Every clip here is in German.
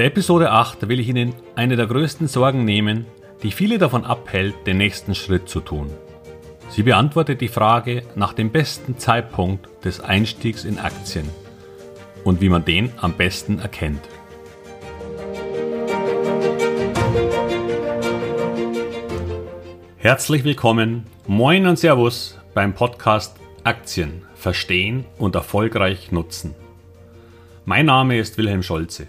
der Episode 8 will ich Ihnen eine der größten Sorgen nehmen, die viele davon abhält, den nächsten Schritt zu tun. Sie beantwortet die Frage nach dem besten Zeitpunkt des Einstiegs in Aktien und wie man den am besten erkennt. Herzlich willkommen, moin und Servus beim Podcast Aktien verstehen und erfolgreich nutzen. Mein Name ist Wilhelm Scholze.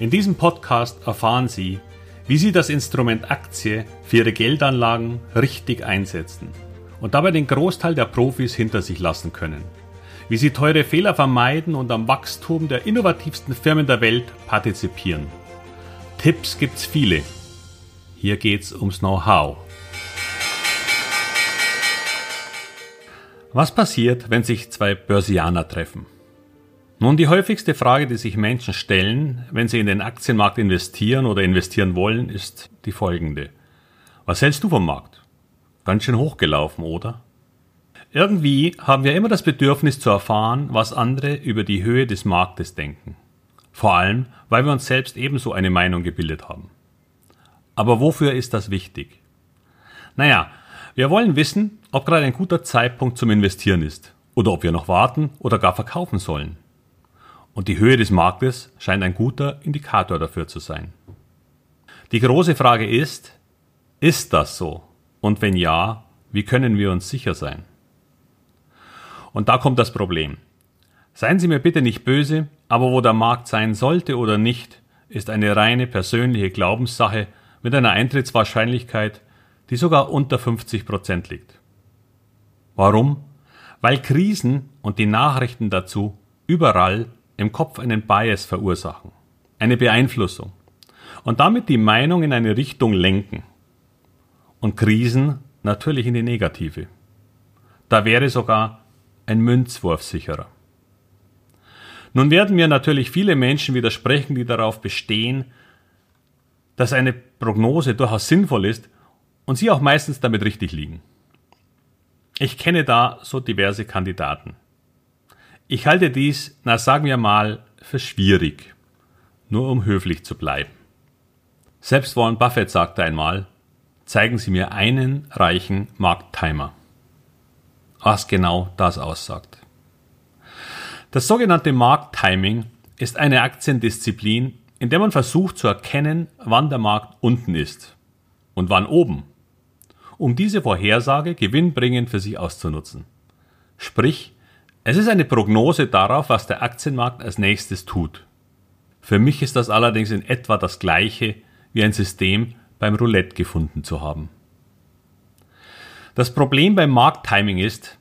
In diesem Podcast erfahren Sie, wie Sie das Instrument Aktie für Ihre Geldanlagen richtig einsetzen und dabei den Großteil der Profis hinter sich lassen können. Wie Sie teure Fehler vermeiden und am Wachstum der innovativsten Firmen der Welt partizipieren. Tipps gibt's viele. Hier geht's ums Know-how. Was passiert, wenn sich zwei Börsianer treffen? Nun, die häufigste Frage, die sich Menschen stellen, wenn sie in den Aktienmarkt investieren oder investieren wollen, ist die folgende. Was hältst du vom Markt? Ganz schön hochgelaufen, oder? Irgendwie haben wir immer das Bedürfnis zu erfahren, was andere über die Höhe des Marktes denken. Vor allem, weil wir uns selbst ebenso eine Meinung gebildet haben. Aber wofür ist das wichtig? Naja, wir wollen wissen, ob gerade ein guter Zeitpunkt zum Investieren ist oder ob wir noch warten oder gar verkaufen sollen und die Höhe des Marktes scheint ein guter Indikator dafür zu sein. Die große Frage ist, ist das so? Und wenn ja, wie können wir uns sicher sein? Und da kommt das Problem. Seien Sie mir bitte nicht böse, aber wo der Markt sein sollte oder nicht, ist eine reine persönliche Glaubenssache mit einer Eintrittswahrscheinlichkeit, die sogar unter 50 Prozent liegt. Warum? Weil Krisen und die Nachrichten dazu überall im Kopf einen Bias verursachen, eine Beeinflussung und damit die Meinung in eine Richtung lenken. Und Krisen natürlich in die negative. Da wäre sogar ein Münzwurf sicherer. Nun werden mir natürlich viele Menschen widersprechen, die darauf bestehen, dass eine Prognose durchaus sinnvoll ist und sie auch meistens damit richtig liegen. Ich kenne da so diverse Kandidaten. Ich halte dies, na sagen wir mal, für schwierig, nur um höflich zu bleiben. Selbst Warren Buffett sagte einmal, zeigen Sie mir einen reichen Markttimer. Was genau das aussagt. Das sogenannte Markttiming ist eine Aktiendisziplin, in der man versucht zu erkennen, wann der Markt unten ist und wann oben, um diese Vorhersage gewinnbringend für sich auszunutzen. Sprich, es ist eine Prognose darauf, was der Aktienmarkt als nächstes tut. Für mich ist das allerdings in etwa das gleiche wie ein System beim Roulette gefunden zu haben. Das Problem beim Markttiming ist,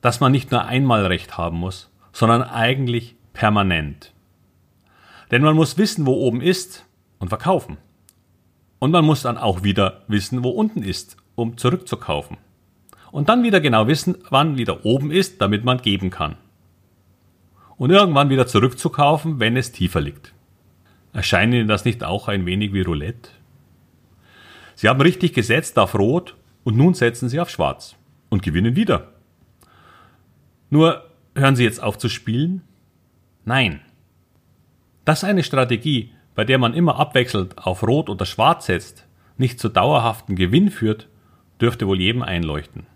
dass man nicht nur einmal recht haben muss, sondern eigentlich permanent. Denn man muss wissen, wo oben ist und verkaufen. Und man muss dann auch wieder wissen, wo unten ist, um zurückzukaufen und dann wieder genau wissen, wann wieder oben ist, damit man geben kann. Und irgendwann wieder zurückzukaufen, wenn es tiefer liegt. Erscheint Ihnen das nicht auch ein wenig wie Roulette? Sie haben richtig gesetzt auf Rot und nun setzen Sie auf Schwarz und gewinnen wieder. Nur hören Sie jetzt auf zu spielen? Nein. Dass eine Strategie, bei der man immer abwechselnd auf Rot oder Schwarz setzt, nicht zu dauerhaften Gewinn führt, dürfte wohl jedem einleuchten.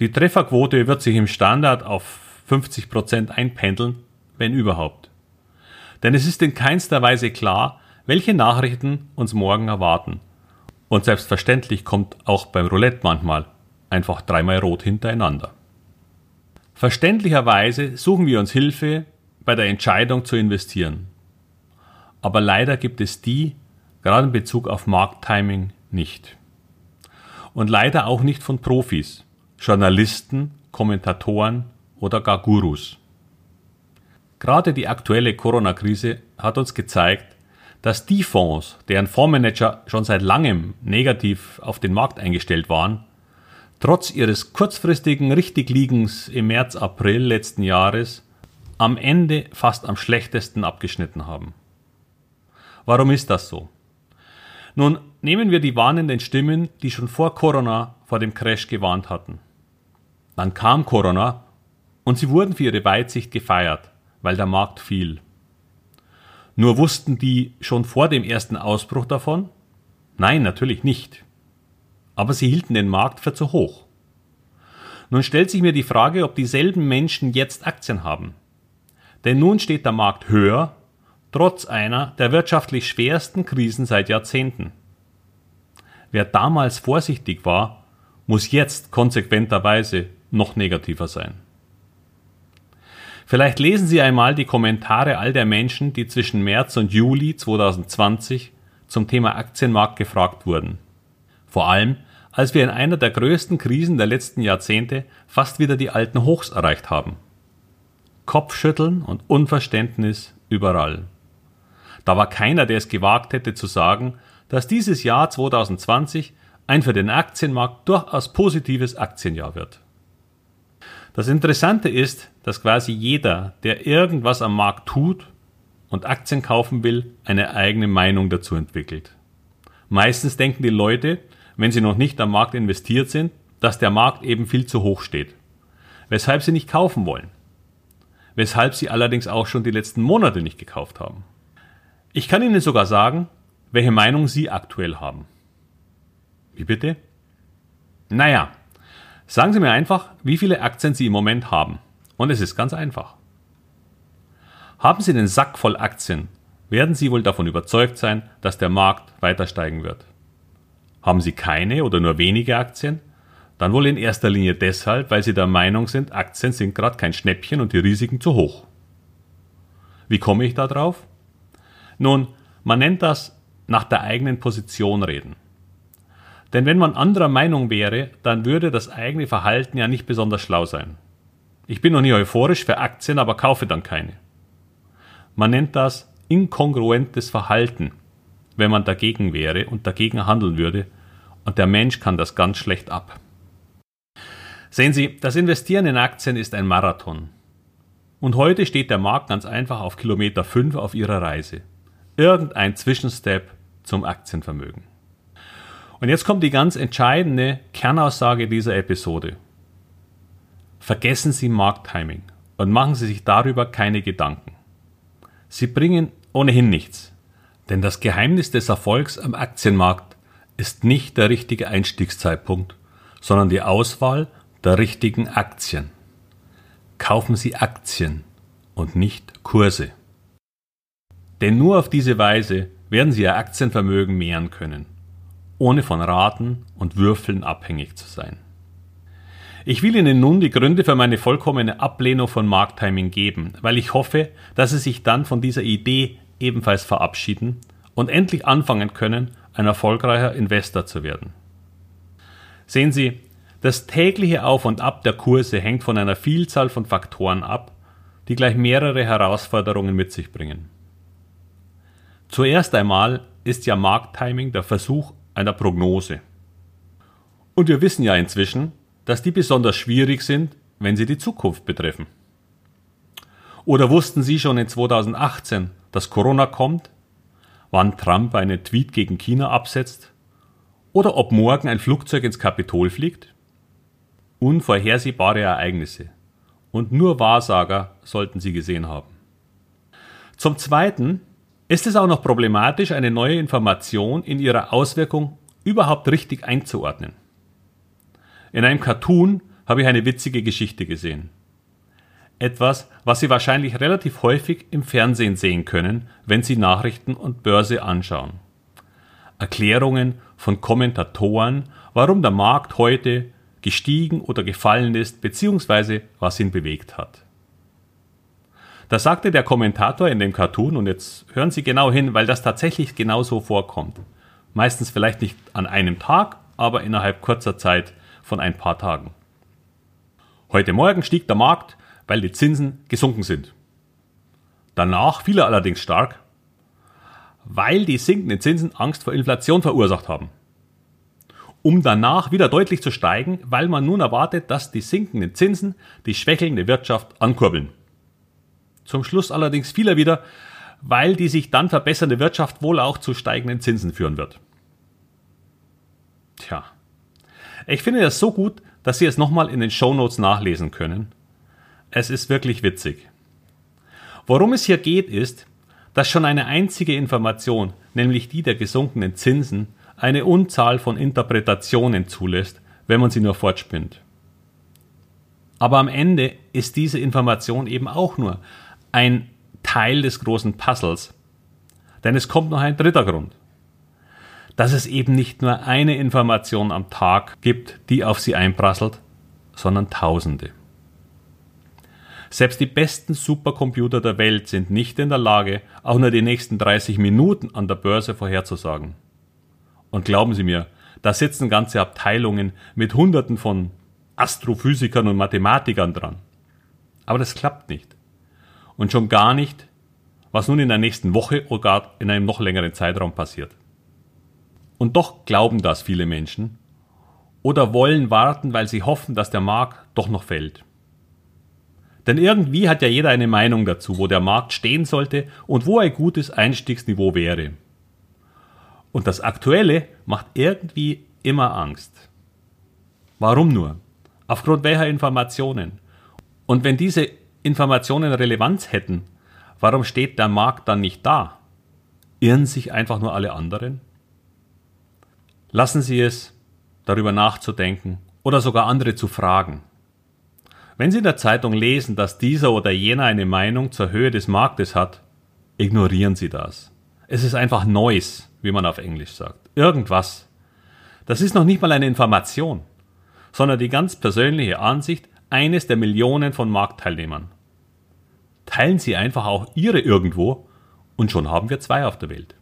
Die Trefferquote wird sich im Standard auf 50 Prozent einpendeln, wenn überhaupt. Denn es ist in keinster Weise klar, welche Nachrichten uns morgen erwarten. Und selbstverständlich kommt auch beim Roulette manchmal einfach dreimal rot hintereinander. Verständlicherweise suchen wir uns Hilfe bei der Entscheidung zu investieren. Aber leider gibt es die, gerade in Bezug auf Markttiming, nicht. Und leider auch nicht von Profis. Journalisten, Kommentatoren oder gar Gurus. Gerade die aktuelle Corona-Krise hat uns gezeigt, dass die Fonds, deren Fondsmanager schon seit langem negativ auf den Markt eingestellt waren, trotz ihres kurzfristigen Richtigliegens im März, April letzten Jahres am Ende fast am schlechtesten abgeschnitten haben. Warum ist das so? Nun nehmen wir die warnenden Stimmen, die schon vor Corona vor dem Crash gewarnt hatten. Dann kam Corona und sie wurden für ihre Weitsicht gefeiert, weil der Markt fiel. Nur wussten die schon vor dem ersten Ausbruch davon? Nein, natürlich nicht. Aber sie hielten den Markt für zu hoch. Nun stellt sich mir die Frage, ob dieselben Menschen jetzt Aktien haben. Denn nun steht der Markt höher, trotz einer der wirtschaftlich schwersten Krisen seit Jahrzehnten. Wer damals vorsichtig war, muss jetzt konsequenterweise noch negativer sein. Vielleicht lesen Sie einmal die Kommentare all der Menschen, die zwischen März und Juli 2020 zum Thema Aktienmarkt gefragt wurden. Vor allem, als wir in einer der größten Krisen der letzten Jahrzehnte fast wieder die alten Hochs erreicht haben. Kopfschütteln und Unverständnis überall. Da war keiner, der es gewagt hätte zu sagen, dass dieses Jahr 2020 ein für den Aktienmarkt durchaus positives Aktienjahr wird. Das Interessante ist, dass quasi jeder, der irgendwas am Markt tut und Aktien kaufen will, eine eigene Meinung dazu entwickelt. Meistens denken die Leute, wenn sie noch nicht am Markt investiert sind, dass der Markt eben viel zu hoch steht, weshalb sie nicht kaufen wollen, weshalb sie allerdings auch schon die letzten Monate nicht gekauft haben. Ich kann Ihnen sogar sagen, welche Meinung Sie aktuell haben. Wie bitte? Naja, Sagen Sie mir einfach, wie viele Aktien Sie im Moment haben. Und es ist ganz einfach. Haben Sie den Sack voll Aktien, werden Sie wohl davon überzeugt sein, dass der Markt weiter steigen wird. Haben Sie keine oder nur wenige Aktien? Dann wohl in erster Linie deshalb, weil Sie der Meinung sind, Aktien sind gerade kein Schnäppchen und die Risiken zu hoch. Wie komme ich da drauf? Nun, man nennt das nach der eigenen Position reden. Denn wenn man anderer Meinung wäre, dann würde das eigene Verhalten ja nicht besonders schlau sein. Ich bin noch nie euphorisch für Aktien, aber kaufe dann keine. Man nennt das inkongruentes Verhalten, wenn man dagegen wäre und dagegen handeln würde, und der Mensch kann das ganz schlecht ab. Sehen Sie, das Investieren in Aktien ist ein Marathon. Und heute steht der Markt ganz einfach auf Kilometer 5 auf ihrer Reise. Irgendein Zwischenstep zum Aktienvermögen. Und jetzt kommt die ganz entscheidende Kernaussage dieser Episode. Vergessen Sie Markttiming und machen Sie sich darüber keine Gedanken. Sie bringen ohnehin nichts, denn das Geheimnis des Erfolgs am Aktienmarkt ist nicht der richtige Einstiegszeitpunkt, sondern die Auswahl der richtigen Aktien. Kaufen Sie Aktien und nicht Kurse. Denn nur auf diese Weise werden Sie Ihr Aktienvermögen mehren können ohne von Raten und Würfeln abhängig zu sein. Ich will Ihnen nun die Gründe für meine vollkommene Ablehnung von Markttiming geben, weil ich hoffe, dass Sie sich dann von dieser Idee ebenfalls verabschieden und endlich anfangen können, ein erfolgreicher Investor zu werden. Sehen Sie, das tägliche Auf und Ab der Kurse hängt von einer Vielzahl von Faktoren ab, die gleich mehrere Herausforderungen mit sich bringen. Zuerst einmal ist ja Markttiming der Versuch einer Prognose. Und wir wissen ja inzwischen, dass die besonders schwierig sind, wenn sie die Zukunft betreffen. Oder wussten Sie schon in 2018, dass Corona kommt, wann Trump einen Tweet gegen China absetzt oder ob morgen ein Flugzeug ins Kapitol fliegt? Unvorhersehbare Ereignisse. Und nur Wahrsager sollten sie gesehen haben. Zum Zweiten ist es auch noch problematisch, eine neue Information in ihrer Auswirkung überhaupt richtig einzuordnen. In einem Cartoon habe ich eine witzige Geschichte gesehen. Etwas, was Sie wahrscheinlich relativ häufig im Fernsehen sehen können, wenn Sie Nachrichten und Börse anschauen. Erklärungen von Kommentatoren, warum der Markt heute gestiegen oder gefallen ist, beziehungsweise was ihn bewegt hat. Da sagte der Kommentator in dem Cartoon, und jetzt hören Sie genau hin, weil das tatsächlich genauso vorkommt. Meistens vielleicht nicht an einem Tag, aber innerhalb kurzer Zeit von ein paar Tagen. Heute Morgen stieg der Markt, weil die Zinsen gesunken sind. Danach fiel er allerdings stark, weil die sinkenden Zinsen Angst vor Inflation verursacht haben. Um danach wieder deutlich zu steigen, weil man nun erwartet, dass die sinkenden Zinsen die schwächelnde Wirtschaft ankurbeln. Zum Schluss allerdings fiel er wieder, weil die sich dann verbessernde Wirtschaft wohl auch zu steigenden Zinsen führen wird. Tja. Ich finde das so gut, dass Sie es nochmal in den Shownotes nachlesen können. Es ist wirklich witzig. Worum es hier geht, ist, dass schon eine einzige Information, nämlich die der gesunkenen Zinsen, eine Unzahl von Interpretationen zulässt, wenn man sie nur fortspinnt. Aber am Ende ist diese Information eben auch nur ein Teil des großen Puzzles. Denn es kommt noch ein dritter Grund. Dass es eben nicht nur eine Information am Tag gibt, die auf sie einprasselt, sondern Tausende. Selbst die besten Supercomputer der Welt sind nicht in der Lage, auch nur die nächsten 30 Minuten an der Börse vorherzusagen. Und glauben Sie mir, da sitzen ganze Abteilungen mit Hunderten von Astrophysikern und Mathematikern dran. Aber das klappt nicht. Und schon gar nicht, was nun in der nächsten Woche oder gar in einem noch längeren Zeitraum passiert. Und doch glauben das viele Menschen oder wollen warten, weil sie hoffen, dass der Markt doch noch fällt. Denn irgendwie hat ja jeder eine Meinung dazu, wo der Markt stehen sollte und wo ein gutes Einstiegsniveau wäre. Und das Aktuelle macht irgendwie immer Angst. Warum nur? Aufgrund welcher Informationen? Und wenn diese Informationen Relevanz hätten, warum steht der Markt dann nicht da? Irren sich einfach nur alle anderen? Lassen Sie es, darüber nachzudenken oder sogar andere zu fragen. Wenn Sie in der Zeitung lesen, dass dieser oder jener eine Meinung zur Höhe des Marktes hat, ignorieren Sie das. Es ist einfach Noise, wie man auf Englisch sagt. Irgendwas. Das ist noch nicht mal eine Information, sondern die ganz persönliche Ansicht eines der Millionen von Marktteilnehmern. Teilen Sie einfach auch Ihre irgendwo und schon haben wir zwei auf der Welt.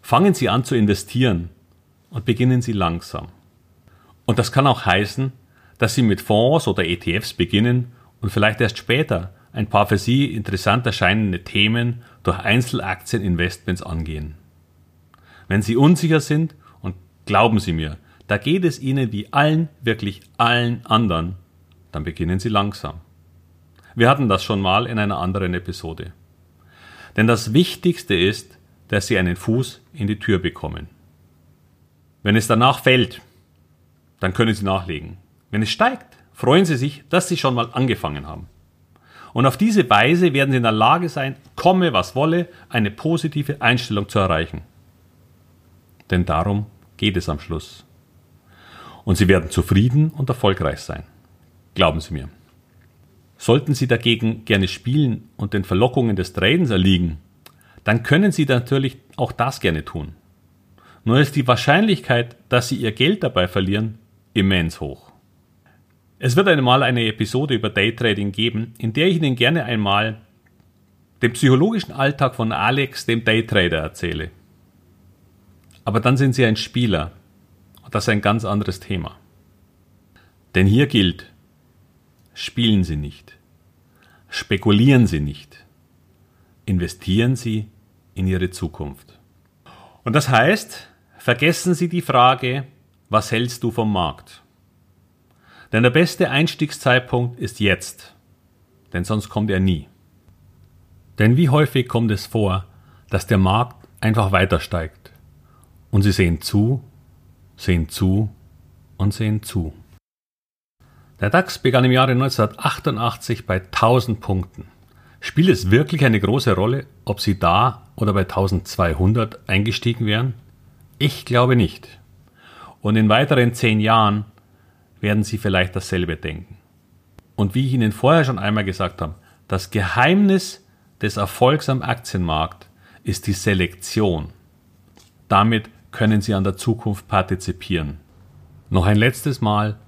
Fangen Sie an zu investieren und beginnen Sie langsam. Und das kann auch heißen, dass Sie mit Fonds oder ETFs beginnen und vielleicht erst später ein paar für Sie interessant erscheinende Themen durch Einzelaktieninvestments angehen. Wenn Sie unsicher sind, und glauben Sie mir, da geht es Ihnen wie allen, wirklich allen anderen, dann beginnen Sie langsam. Wir hatten das schon mal in einer anderen Episode. Denn das Wichtigste ist, dass Sie einen Fuß in die Tür bekommen. Wenn es danach fällt, dann können Sie nachlegen. Wenn es steigt, freuen Sie sich, dass Sie schon mal angefangen haben. Und auf diese Weise werden Sie in der Lage sein, komme was wolle, eine positive Einstellung zu erreichen. Denn darum geht es am Schluss. Und Sie werden zufrieden und erfolgreich sein. Glauben Sie mir. Sollten Sie dagegen gerne spielen und den Verlockungen des Tradens erliegen, dann können Sie natürlich auch das gerne tun. Nur ist die Wahrscheinlichkeit, dass Sie Ihr Geld dabei verlieren, immens hoch. Es wird einmal eine Episode über Daytrading geben, in der ich Ihnen gerne einmal den psychologischen Alltag von Alex, dem Daytrader, erzähle. Aber dann sind Sie ein Spieler und das ist ein ganz anderes Thema. Denn hier gilt, spielen Sie nicht, spekulieren Sie nicht, investieren Sie in Ihre Zukunft. Und das heißt, vergessen Sie die Frage, was hältst du vom Markt? Denn der beste Einstiegszeitpunkt ist jetzt, denn sonst kommt er nie. Denn wie häufig kommt es vor, dass der Markt einfach weiter steigt und Sie sehen zu, sehen zu und sehen zu. Der DAX begann im Jahre 1988 bei 1000 Punkten. Spielt es wirklich eine große Rolle, ob Sie da oder bei 1200 eingestiegen wären? Ich glaube nicht. Und in weiteren zehn Jahren werden Sie vielleicht dasselbe denken. Und wie ich Ihnen vorher schon einmal gesagt habe, das Geheimnis des Erfolgs am Aktienmarkt ist die Selektion. Damit können Sie an der Zukunft partizipieren. Noch ein letztes Mal,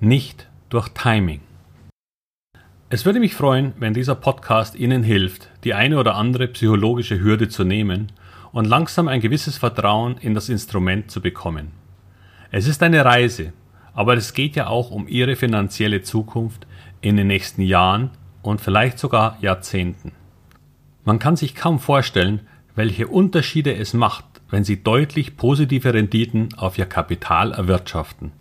nicht durch Timing. Es würde mich freuen, wenn dieser Podcast Ihnen hilft, die eine oder andere psychologische Hürde zu nehmen und langsam ein gewisses Vertrauen in das Instrument zu bekommen. Es ist eine Reise, aber es geht ja auch um ihre finanzielle Zukunft in den nächsten Jahren und vielleicht sogar Jahrzehnten. Man kann sich kaum vorstellen, welche Unterschiede es macht, wenn sie deutlich positive Renditen auf ihr Kapital erwirtschaften.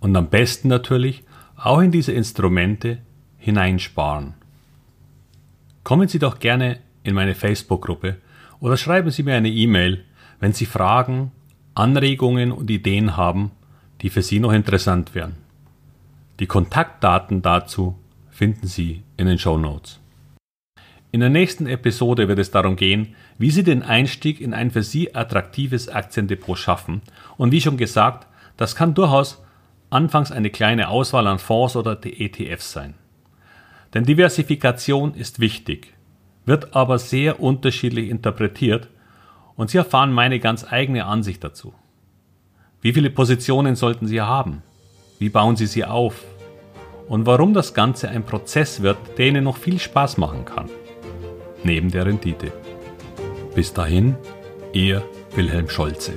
Und am besten natürlich auch in diese Instrumente hineinsparen. Kommen Sie doch gerne in meine Facebook-Gruppe oder schreiben Sie mir eine E-Mail, wenn Sie Fragen, Anregungen und Ideen haben, die für Sie noch interessant wären. Die Kontaktdaten dazu finden Sie in den Show Notes. In der nächsten Episode wird es darum gehen, wie Sie den Einstieg in ein für Sie attraktives Aktiendepot schaffen. Und wie schon gesagt, das kann durchaus anfangs eine kleine Auswahl an Fonds oder ETFs sein. Denn Diversifikation ist wichtig, wird aber sehr unterschiedlich interpretiert und Sie erfahren meine ganz eigene Ansicht dazu. Wie viele Positionen sollten Sie haben? Wie bauen Sie sie auf? Und warum das Ganze ein Prozess wird, der Ihnen noch viel Spaß machen kann. Neben der Rendite. Bis dahin, Ihr Wilhelm Scholze.